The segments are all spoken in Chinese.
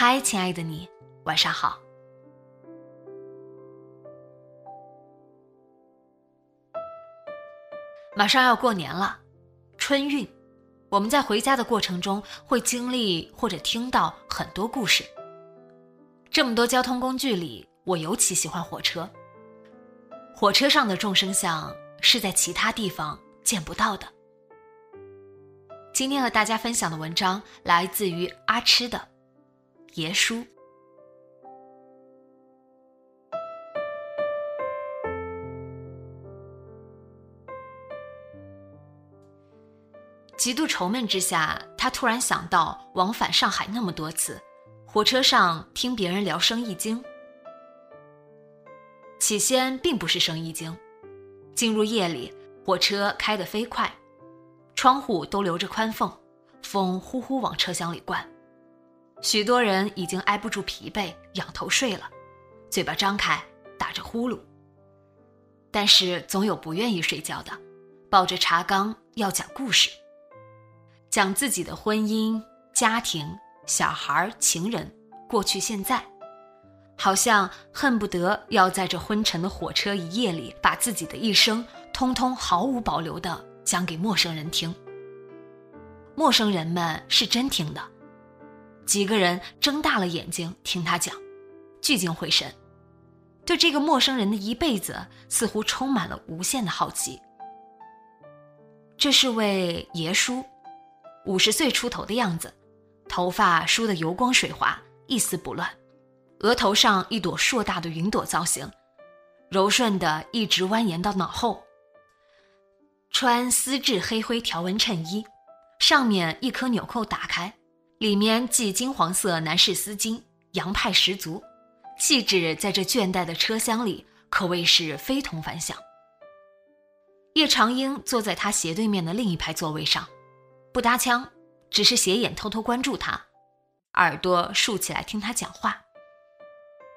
嗨，亲爱的你，晚上好。马上要过年了，春运，我们在回家的过程中会经历或者听到很多故事。这么多交通工具里，我尤其喜欢火车。火车上的众生相是在其他地方见不到的。今天和大家分享的文章来自于阿痴的。爷叔，极度愁闷之下，他突然想到往返上海那么多次，火车上听别人聊《生意经》。起先并不是《生意经》，进入夜里，火车开得飞快，窗户都留着宽缝，风呼呼往车厢里灌。许多人已经挨不住疲惫，仰头睡了，嘴巴张开，打着呼噜。但是总有不愿意睡觉的，抱着茶缸要讲故事，讲自己的婚姻、家庭、小孩、情人、过去、现在，好像恨不得要在这昏沉的火车一夜里，把自己的一生通通毫无保留的讲给陌生人听。陌生人们是真听的。几个人睁大了眼睛听他讲，聚精会神，对这个陌生人的一辈子似乎充满了无限的好奇。这是位爷叔，五十岁出头的样子，头发梳得油光水滑，一丝不乱，额头上一朵硕大的云朵造型，柔顺的一直蜿蜒到脑后。穿丝质黑灰条纹衬衣，上面一颗纽扣打开。里面系金黄色男士丝巾，洋派十足，气质在这倦怠的车厢里可谓是非同凡响。叶长英坐在他斜对面的另一排座位上，不搭腔，只是斜眼偷偷关注他，耳朵竖起来听他讲话。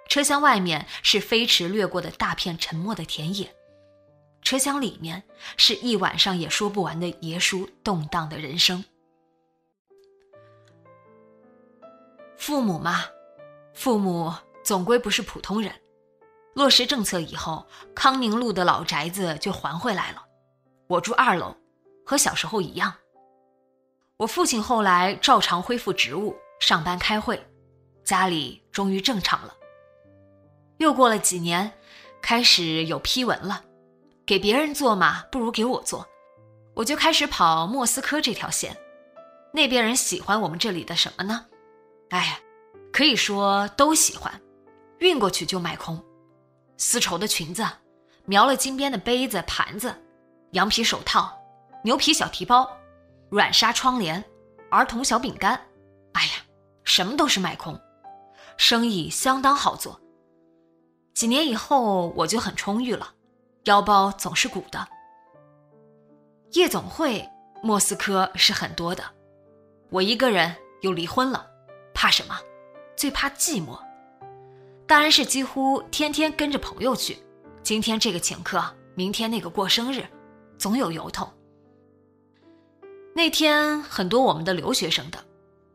车厢外面是飞驰掠过的大片沉默的田野，车厢里面是一晚上也说不完的爷叔动荡的人生。父母嘛，父母总归不是普通人。落实政策以后，康宁路的老宅子就还回来了。我住二楼，和小时候一样。我父亲后来照常恢复职务，上班开会，家里终于正常了。又过了几年，开始有批文了，给别人做嘛，不如给我做，我就开始跑莫斯科这条线。那边人喜欢我们这里的什么呢？哎呀，可以说都喜欢，运过去就卖空，丝绸的裙子，描了金边的杯子盘子，羊皮手套，牛皮小提包，软纱窗帘，儿童小饼干，哎呀，什么都是卖空，生意相当好做。几年以后我就很充裕了，腰包总是鼓的。夜总会，莫斯科是很多的，我一个人又离婚了。怕什么？最怕寂寞。当然是几乎天天跟着朋友去，今天这个请客，明天那个过生日，总有由头。那天很多我们的留学生的，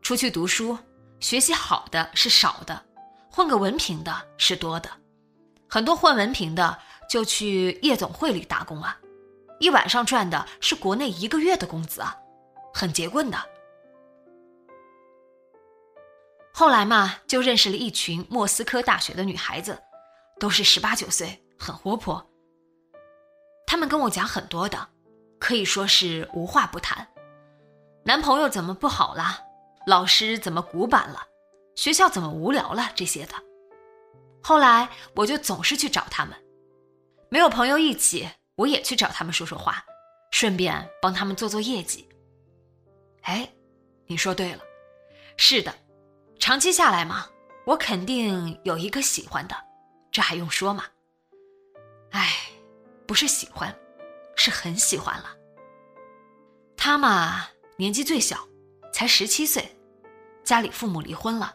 出去读书，学习好的是少的，混个文凭的是多的。很多混文凭的就去夜总会里打工啊，一晚上赚的是国内一个月的工资啊，很结棍的。后来嘛，就认识了一群莫斯科大学的女孩子，都是十八九岁，很活泼。她们跟我讲很多的，可以说是无话不谈。男朋友怎么不好了？老师怎么古板了？学校怎么无聊了？这些的。后来我就总是去找他们，没有朋友一起，我也去找他们说说话，顺便帮他们做做业绩。哎，你说对了，是的。长期下来嘛，我肯定有一个喜欢的，这还用说吗？哎，不是喜欢，是很喜欢了。他嘛，年纪最小，才十七岁，家里父母离婚了，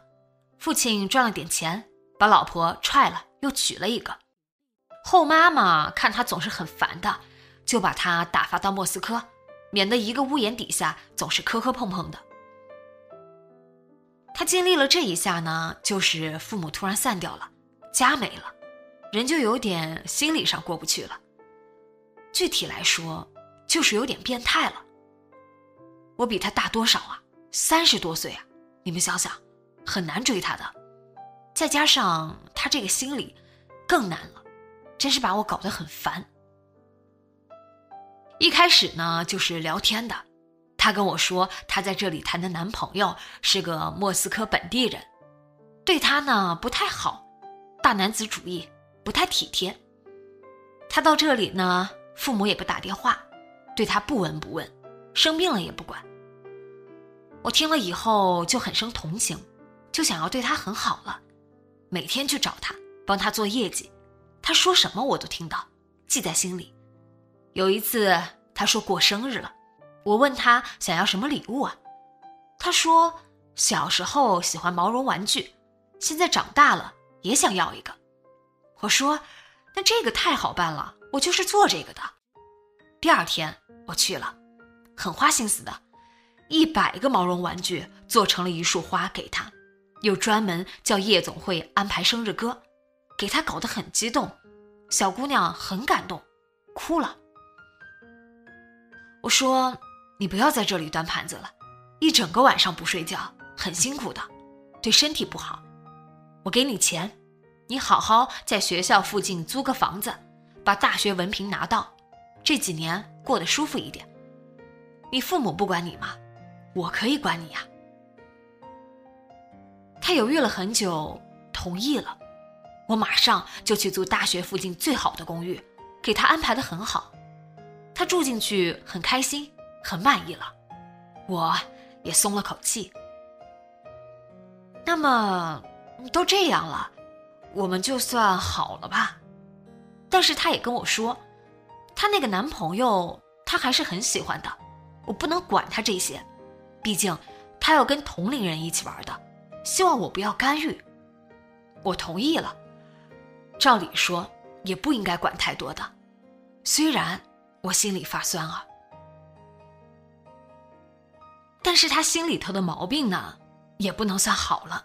父亲赚了点钱，把老婆踹了，又娶了一个。后妈嘛，看他总是很烦的，就把他打发到莫斯科，免得一个屋檐底下总是磕磕碰碰的。他经历了这一下呢，就是父母突然散掉了，家没了，人就有点心理上过不去了。具体来说，就是有点变态了。我比他大多少啊？三十多岁啊！你们想想，很难追他的。再加上他这个心理，更难了，真是把我搞得很烦。一开始呢，就是聊天的。她跟我说，她在这里谈的男朋友是个莫斯科本地人，对她呢不太好，大男子主义，不太体贴。她到这里呢，父母也不打电话，对她不闻不问，生病了也不管。我听了以后就很生同情，就想要对她很好了，每天去找她，帮她做业绩，她说什么我都听到，记在心里。有一次她说过生日了。我问他想要什么礼物啊？他说小时候喜欢毛绒玩具，现在长大了也想要一个。我说那这个太好办了，我就是做这个的。第二天我去了，很花心思的，一百个毛绒玩具做成了一束花给他，又专门叫夜总会安排生日歌，给他搞得很激动，小姑娘很感动，哭了。我说。你不要在这里端盘子了，一整个晚上不睡觉，很辛苦的，对身体不好。我给你钱，你好好在学校附近租个房子，把大学文凭拿到，这几年过得舒服一点。你父母不管你吗？我可以管你呀。他犹豫了很久，同意了。我马上就去租大学附近最好的公寓，给他安排的很好。他住进去很开心。很满意了，我也松了口气。那么都这样了，我们就算好了吧。但是她也跟我说，她那个男朋友她还是很喜欢的，我不能管她这些，毕竟她要跟同龄人一起玩的，希望我不要干预。我同意了，照理说也不应该管太多的，虽然我心里发酸啊。但是他心里头的毛病呢，也不能算好了。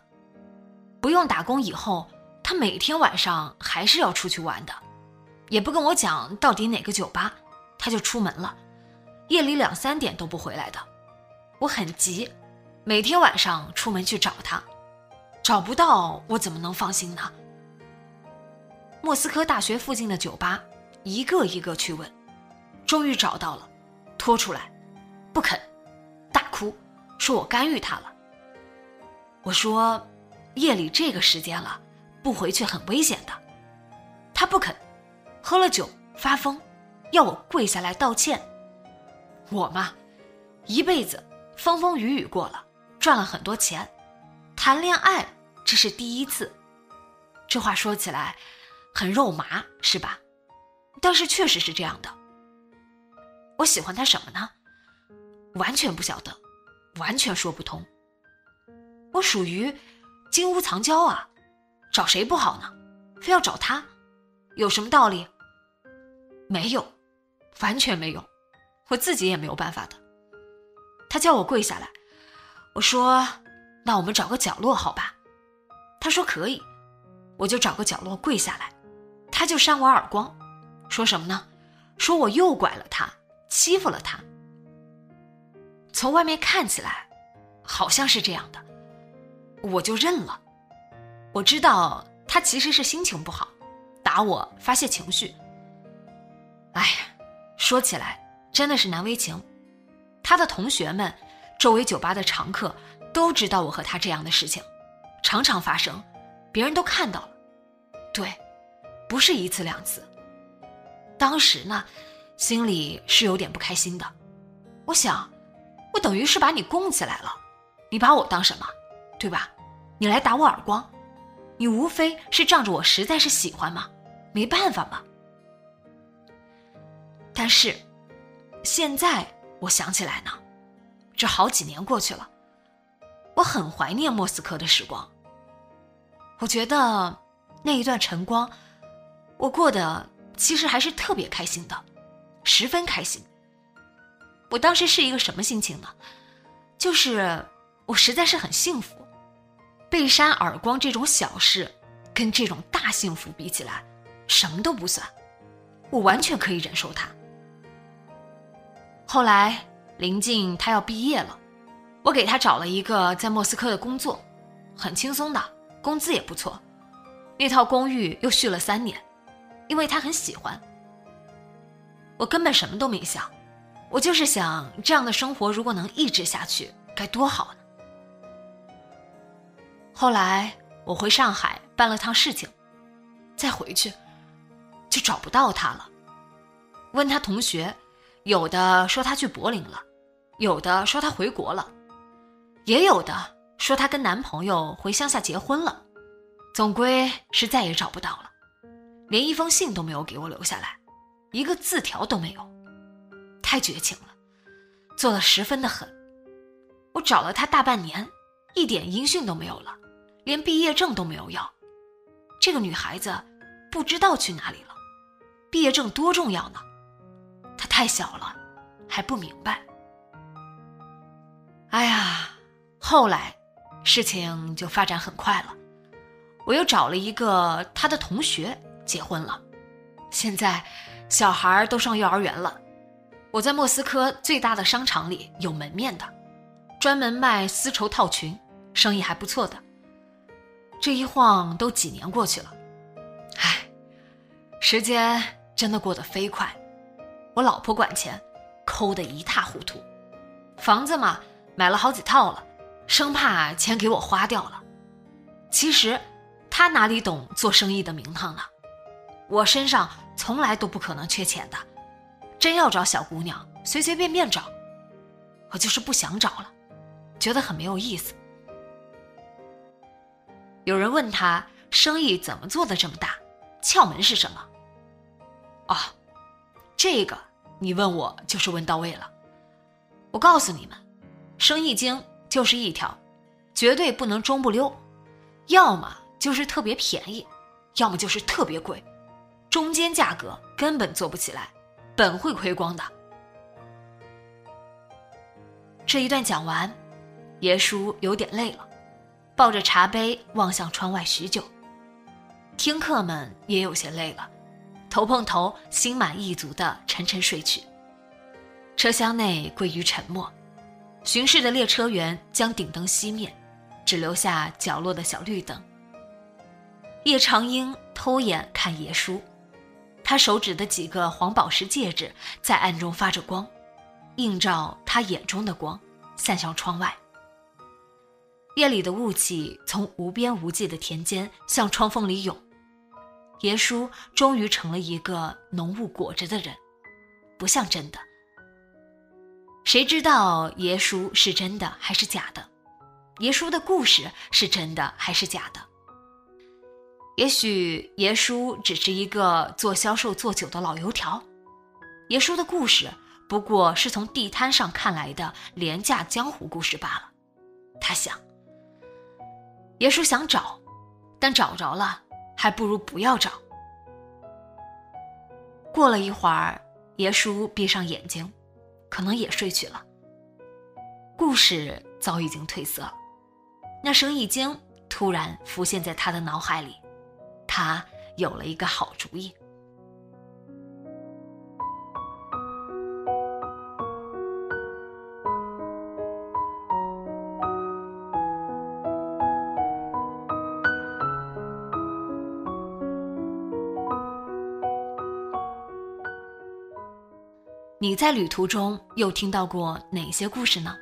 不用打工以后，他每天晚上还是要出去玩的，也不跟我讲到底哪个酒吧，他就出门了，夜里两三点都不回来的。我很急，每天晚上出门去找他，找不到我怎么能放心呢？莫斯科大学附近的酒吧，一个一个去问，终于找到了，拖出来，不肯。说我干预他了。我说，夜里这个时间了，不回去很危险的。他不肯，喝了酒发疯，要我跪下来道歉。我嘛，一辈子风风雨雨过了，赚了很多钱，谈恋爱这是第一次。这话说起来很肉麻，是吧？但是确实是这样的。我喜欢他什么呢？完全不晓得。完全说不通。我属于金屋藏娇啊，找谁不好呢？非要找他，有什么道理？没有，完全没有，我自己也没有办法的。他叫我跪下来，我说：“那我们找个角落好吧？”他说可以，我就找个角落跪下来，他就扇我耳光，说什么呢？说我诱拐了他，欺负了他。从外面看起来，好像是这样的，我就认了。我知道他其实是心情不好，打我发泄情绪。哎呀，说起来真的是难为情。他的同学们，周围酒吧的常客都知道我和他这样的事情，常常发生，别人都看到了。对，不是一次两次。当时呢，心里是有点不开心的。我想，我等于是把你供起来了，你把我当什么，对吧？你来打我耳光，你无非是仗着我实在是喜欢嘛，没办法嘛。但是，现在我想起来呢，这好几年过去了，我很怀念莫斯科的时光。我觉得那一段晨光，我过得其实还是特别开心的，十分开心。我当时是一个什么心情呢？就是我实在是很幸福。被扇耳光这种小事，跟这种大幸福比起来，什么都不算，我完全可以忍受它。后来临近他要毕业了，我给他找了一个在莫斯科的工作，很轻松的，工资也不错。那套公寓又续了三年，因为他很喜欢。我根本什么都没想，我就是想这样的生活如果能一直下去，该多好呢。后来我回上海办了趟事情，再回去就找不到他了。问他同学，有的说他去柏林了，有的说他回国了，也有的说他跟男朋友回乡下结婚了。总归是再也找不到了，连一封信都没有给我留下来，一个字条都没有，太绝情了，做的十分的狠。我找了他大半年，一点音讯都没有了。连毕业证都没有要，这个女孩子不知道去哪里了。毕业证多重要呢？她太小了，还不明白。哎呀，后来事情就发展很快了，我又找了一个他的同学结婚了，现在小孩都上幼儿园了。我在莫斯科最大的商场里有门面的，专门卖丝绸套裙，生意还不错的。这一晃都几年过去了，唉，时间真的过得飞快。我老婆管钱，抠得一塌糊涂。房子嘛，买了好几套了，生怕钱给我花掉了。其实，他哪里懂做生意的名堂呢？我身上从来都不可能缺钱的，真要找小姑娘，随随便便找。我就是不想找了，觉得很没有意思。有人问他生意怎么做的这么大，窍门是什么？哦，这个你问我就是问到位了。我告诉你们，生意经就是一条，绝对不能中不溜，要么就是特别便宜，要么就是特别贵，中间价格根本做不起来，本会亏光的。这一段讲完，爷叔有点累了。抱着茶杯望向窗外许久，听客们也有些累了，头碰头，心满意足的沉沉睡去。车厢内归于沉默，巡视的列车员将顶灯熄灭，只留下角落的小绿灯。叶长英偷眼看爷叔，他手指的几个黄宝石戒指在暗中发着光，映照他眼中的光，散向窗外。夜里的雾气从无边无际的田间向窗缝里涌，爷叔终于成了一个浓雾裹着的人，不像真的。谁知道爷叔是真的还是假的？爷叔的故事是真的还是假的？也许爷叔只是一个做销售做久的老油条，爷叔的故事不过是从地摊上看来的廉价江湖故事罢了。他想。爷叔想找，但找着了，还不如不要找。过了一会儿，爷叔闭上眼睛，可能也睡去了。故事早已经褪色，那生意经突然浮现在他的脑海里，他有了一个好主意。你在旅途中又听到过哪些故事呢？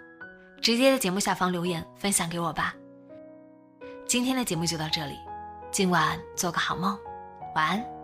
直接在节目下方留言分享给我吧。今天的节目就到这里。今晚做个好梦，晚安。